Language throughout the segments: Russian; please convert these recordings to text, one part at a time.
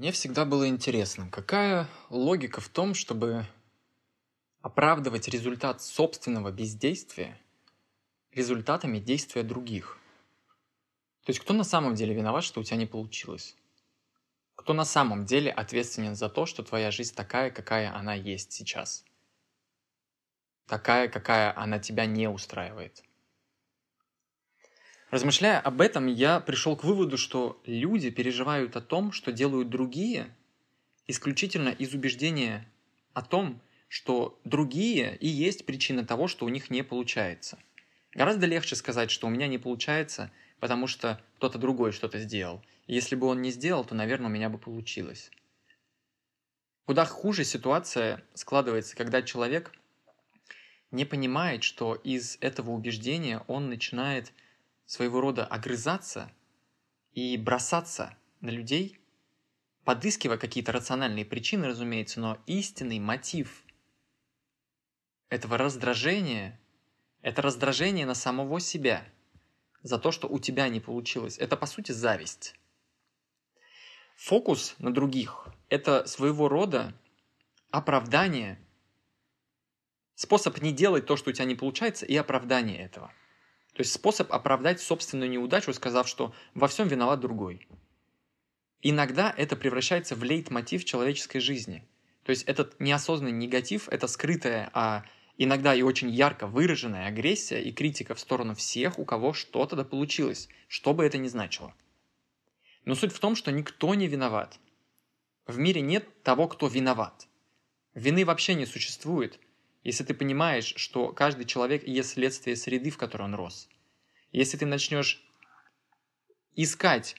Мне всегда было интересно, какая логика в том, чтобы оправдывать результат собственного бездействия результатами действия других. То есть кто на самом деле виноват, что у тебя не получилось? Кто на самом деле ответственен за то, что твоя жизнь такая, какая она есть сейчас? Такая, какая она тебя не устраивает. Размышляя об этом, я пришел к выводу, что люди переживают о том, что делают другие, исключительно из убеждения о том, что другие и есть причина того, что у них не получается. Гораздо легче сказать, что у меня не получается, потому что кто-то другой что-то сделал. Если бы он не сделал, то, наверное, у меня бы получилось. Куда хуже ситуация складывается, когда человек не понимает, что из этого убеждения он начинает своего рода огрызаться и бросаться на людей, подыскивая какие-то рациональные причины, разумеется, но истинный мотив этого раздражения – это раздражение на самого себя за то, что у тебя не получилось. Это, по сути, зависть. Фокус на других – это своего рода оправдание, способ не делать то, что у тебя не получается, и оправдание этого – то есть способ оправдать собственную неудачу, сказав, что во всем виноват другой. Иногда это превращается в лейтмотив человеческой жизни. То есть этот неосознанный негатив, это скрытая, а иногда и очень ярко выраженная агрессия и критика в сторону всех, у кого что-то да получилось, что бы это ни значило. Но суть в том, что никто не виноват. В мире нет того, кто виноват. Вины вообще не существует – если ты понимаешь, что каждый человек есть следствие среды, в которой он рос. Если ты начнешь искать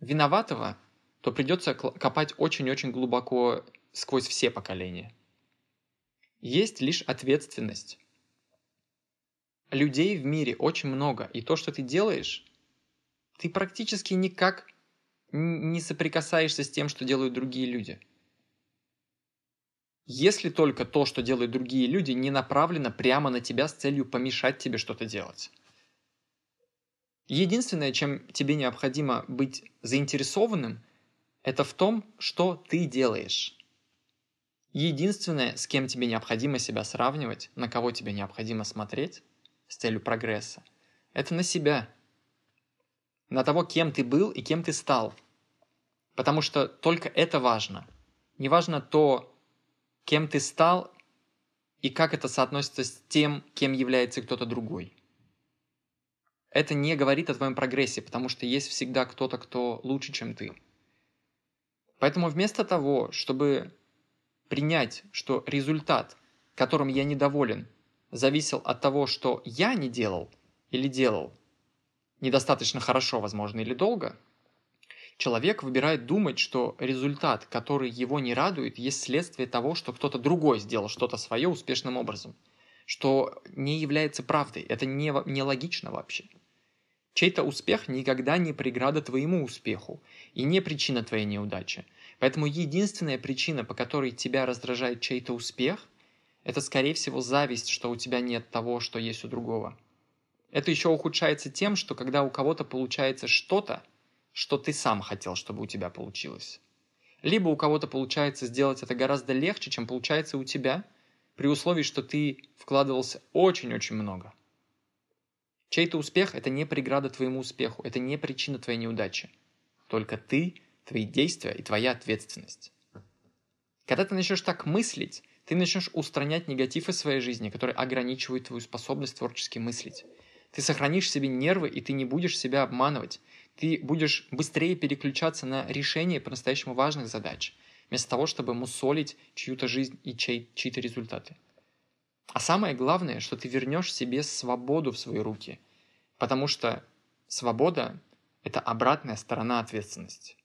виноватого, то придется копать очень-очень глубоко сквозь все поколения. Есть лишь ответственность. Людей в мире очень много, и то, что ты делаешь, ты практически никак не соприкасаешься с тем, что делают другие люди – если только то, что делают другие люди, не направлено прямо на тебя с целью помешать тебе что-то делать. Единственное, чем тебе необходимо быть заинтересованным, это в том, что ты делаешь. Единственное, с кем тебе необходимо себя сравнивать, на кого тебе необходимо смотреть с целью прогресса, это на себя. На того, кем ты был и кем ты стал. Потому что только это важно. Не важно то, кем ты стал и как это соотносится с тем, кем является кто-то другой. Это не говорит о твоем прогрессе, потому что есть всегда кто-то, кто лучше, чем ты. Поэтому вместо того, чтобы принять, что результат, которым я недоволен, зависел от того, что я не делал или делал недостаточно хорошо, возможно, или долго – Человек выбирает думать, что результат, который его не радует, есть следствие того, что кто-то другой сделал что-то свое успешным образом, что не является правдой. Это не, не логично вообще. Чей-то успех никогда не преграда твоему успеху и не причина твоей неудачи. Поэтому единственная причина, по которой тебя раздражает чей-то успех, это, скорее всего, зависть, что у тебя нет того, что есть у другого. Это еще ухудшается тем, что когда у кого-то получается что-то, что ты сам хотел, чтобы у тебя получилось. Либо у кого-то получается сделать это гораздо легче, чем получается у тебя, при условии, что ты вкладывался очень-очень много. Чей-то успех – это не преграда твоему успеху, это не причина твоей неудачи. Только ты, твои действия и твоя ответственность. Когда ты начнешь так мыслить, ты начнешь устранять негатив из своей жизни, который ограничивает твою способность творчески мыслить. Ты сохранишь себе нервы, и ты не будешь себя обманывать ты будешь быстрее переключаться на решение по-настоящему важных задач, вместо того, чтобы мусолить чью-то жизнь и чей, чьи-то результаты. А самое главное, что ты вернешь себе свободу в свои руки, потому что свобода – это обратная сторона ответственности.